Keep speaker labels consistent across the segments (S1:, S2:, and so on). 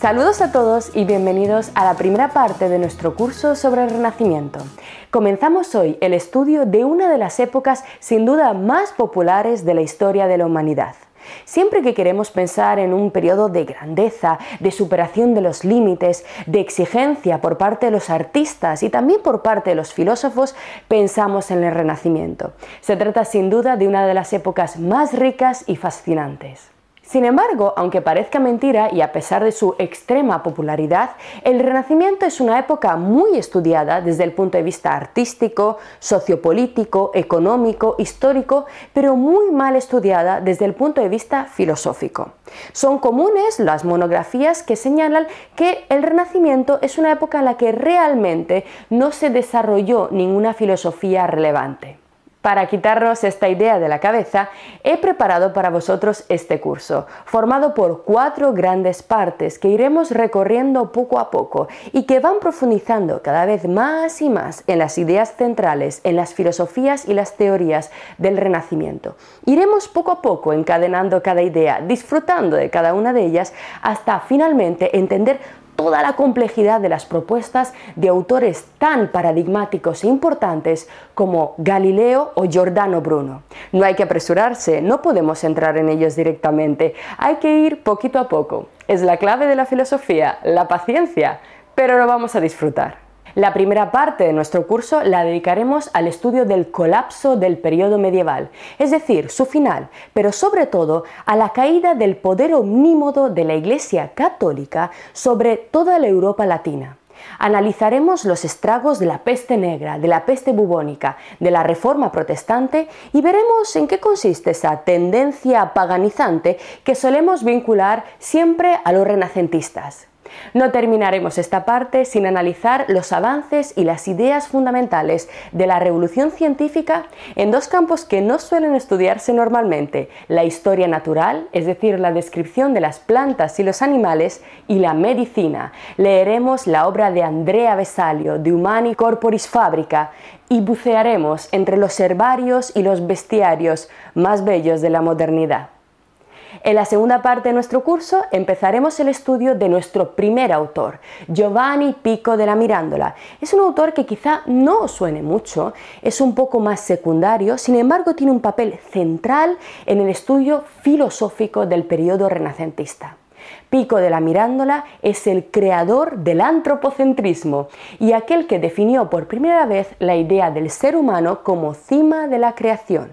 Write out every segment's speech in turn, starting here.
S1: Saludos a todos y bienvenidos a la primera parte de nuestro curso sobre el Renacimiento. Comenzamos hoy el estudio de una de las épocas sin duda más populares de la historia de la humanidad. Siempre que queremos pensar en un periodo de grandeza, de superación de los límites, de exigencia por parte de los artistas y también por parte de los filósofos, pensamos en el Renacimiento. Se trata sin duda de una de las épocas más ricas y fascinantes. Sin embargo, aunque parezca mentira y a pesar de su extrema popularidad, el Renacimiento es una época muy estudiada desde el punto de vista artístico, sociopolítico, económico, histórico, pero muy mal estudiada desde el punto de vista filosófico. Son comunes las monografías que señalan que el Renacimiento es una época en la que realmente no se desarrolló ninguna filosofía relevante. Para quitarnos esta idea de la cabeza, he preparado para vosotros este curso, formado por cuatro grandes partes que iremos recorriendo poco a poco y que van profundizando cada vez más y más en las ideas centrales, en las filosofías y las teorías del Renacimiento. Iremos poco a poco encadenando cada idea, disfrutando de cada una de ellas, hasta finalmente entender toda la complejidad de las propuestas de autores tan paradigmáticos e importantes como Galileo o Giordano Bruno. No hay que apresurarse, no podemos entrar en ellos directamente, hay que ir poquito a poco. Es la clave de la filosofía, la paciencia, pero lo vamos a disfrutar. La primera parte de nuestro curso la dedicaremos al estudio del colapso del periodo medieval, es decir, su final, pero sobre todo a la caída del poder omnímodo de la Iglesia católica sobre toda la Europa latina. Analizaremos los estragos de la peste negra, de la peste bubónica, de la reforma protestante y veremos en qué consiste esa tendencia paganizante que solemos vincular siempre a los renacentistas. No terminaremos esta parte sin analizar los avances y las ideas fundamentales de la revolución científica en dos campos que no suelen estudiarse normalmente, la historia natural, es decir, la descripción de las plantas y los animales, y la medicina. Leeremos la obra de Andrea Vesalio, de Humani Corporis Fabrica, y bucearemos entre los herbarios y los bestiarios más bellos de la modernidad. En la segunda parte de nuestro curso empezaremos el estudio de nuestro primer autor, Giovanni Pico de la Mirandola. Es un autor que quizá no os suene mucho, es un poco más secundario, sin embargo tiene un papel central en el estudio filosófico del periodo renacentista. Pico de la Mirándola es el creador del antropocentrismo y aquel que definió por primera vez la idea del ser humano como cima de la creación.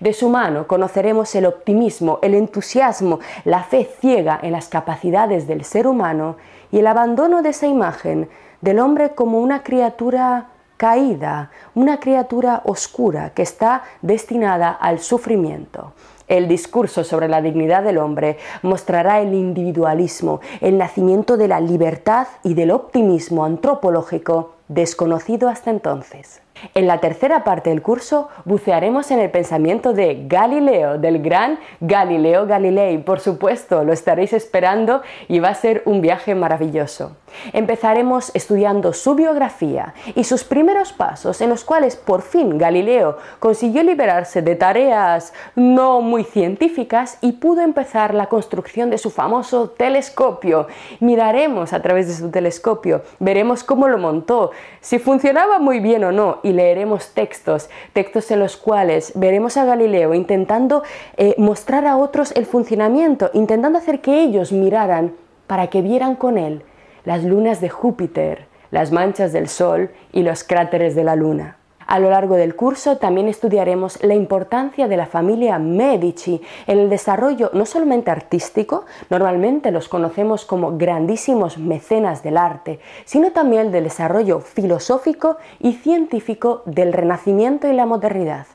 S1: De su mano conoceremos el optimismo, el entusiasmo, la fe ciega en las capacidades del ser humano y el abandono de esa imagen del hombre como una criatura caída, una criatura oscura que está destinada al sufrimiento. El discurso sobre la dignidad del hombre mostrará el individualismo, el nacimiento de la libertad y del optimismo antropológico desconocido hasta entonces. En la tercera parte del curso bucearemos en el pensamiento de Galileo, del gran Galileo Galilei. Por supuesto, lo estaréis esperando y va a ser un viaje maravilloso. Empezaremos estudiando su biografía y sus primeros pasos en los cuales por fin Galileo consiguió liberarse de tareas no muy científicas y pudo empezar la construcción de su famoso telescopio. Miraremos a través de su telescopio, veremos cómo lo montó, si funcionaba muy bien o no y leeremos textos, textos en los cuales veremos a Galileo intentando eh, mostrar a otros el funcionamiento, intentando hacer que ellos miraran para que vieran con él las lunas de Júpiter, las manchas del Sol y los cráteres de la Luna. A lo largo del curso también estudiaremos la importancia de la familia Medici en el desarrollo no solamente artístico, normalmente los conocemos como grandísimos mecenas del arte, sino también del desarrollo filosófico y científico del Renacimiento y la modernidad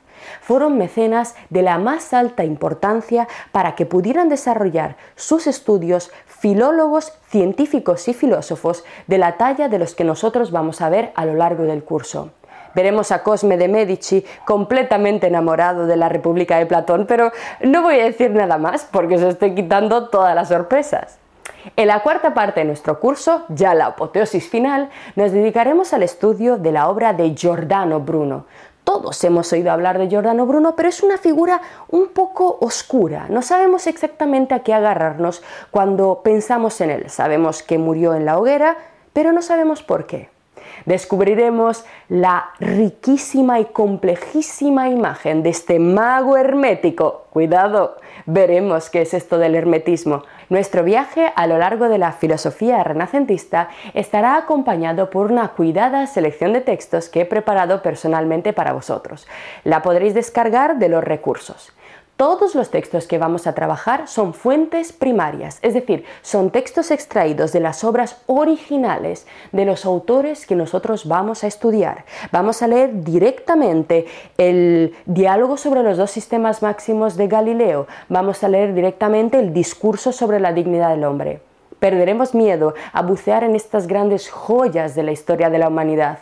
S1: fueron mecenas de la más alta importancia para que pudieran desarrollar sus estudios filólogos, científicos y filósofos de la talla de los que nosotros vamos a ver a lo largo del curso. Veremos a Cosme de Medici completamente enamorado de la República de Platón, pero no voy a decir nada más porque os estoy quitando todas las sorpresas. En la cuarta parte de nuestro curso, ya la apoteosis final, nos dedicaremos al estudio de la obra de Giordano Bruno, Todos hemos oído hablar de Giordano Bruno, pero es una figura un poco oscura. No sabemos exactamente a qué agarrarnos cuando pensamos en él. Sabemos que murió en la hoguera, pero no sabemos por qué. Descubriremos la riquísima y complejísima imagen de este mago hermético. Cuidado, veremos qué es esto del hermetismo. Nuestro viaje a lo largo de la filosofía renacentista estará acompañado por una cuidada selección de textos que he preparado personalmente para vosotros. La podréis descargar de los recursos. Todos los textos que vamos a trabajar son fuentes primarias, es decir, son textos extraídos de las obras originales de los autores que nosotros vamos a estudiar. Vamos a leer directamente el diálogo sobre los dos sistemas máximos de Galileo, vamos a leer directamente el discurso sobre la dignidad del hombre. Perderemos miedo a bucear en estas grandes joyas de la historia de la humanidad.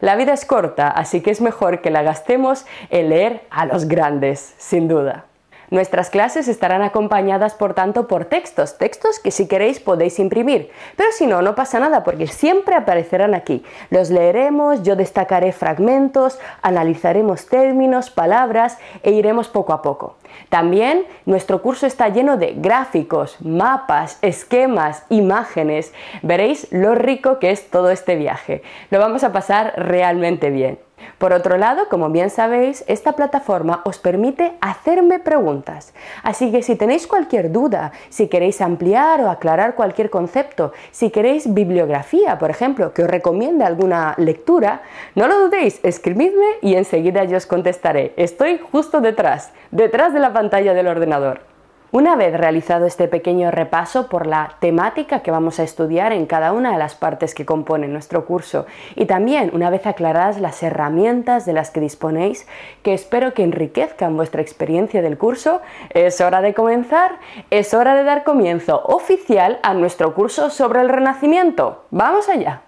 S1: La vida es corta, así que es mejor que la gastemos en leer a los grandes, sin duda. Nuestras clases estarán acompañadas, por tanto, por textos, textos que si queréis podéis imprimir, pero si no, no pasa nada porque siempre aparecerán aquí. Los leeremos, yo destacaré fragmentos, analizaremos términos, palabras e iremos poco a poco. También nuestro curso está lleno de gráficos, mapas, esquemas, imágenes. Veréis lo rico que es todo este viaje. Lo vamos a pasar realmente bien. Por otro lado, como bien sabéis, esta plataforma os permite hacerme preguntas. Así que si tenéis cualquier duda, si queréis ampliar o aclarar cualquier concepto, si queréis bibliografía, por ejemplo, que os recomiende alguna lectura, no lo dudéis, escribidme y enseguida yo os contestaré. Estoy justo detrás, detrás de la pantalla del ordenador. Una vez realizado este pequeño repaso por la temática que vamos a estudiar en cada una de las partes que componen nuestro curso y también una vez aclaradas las herramientas de las que disponéis que espero que enriquezcan vuestra experiencia del curso, es hora de comenzar, es hora de dar comienzo oficial a nuestro curso sobre el Renacimiento. ¡Vamos allá!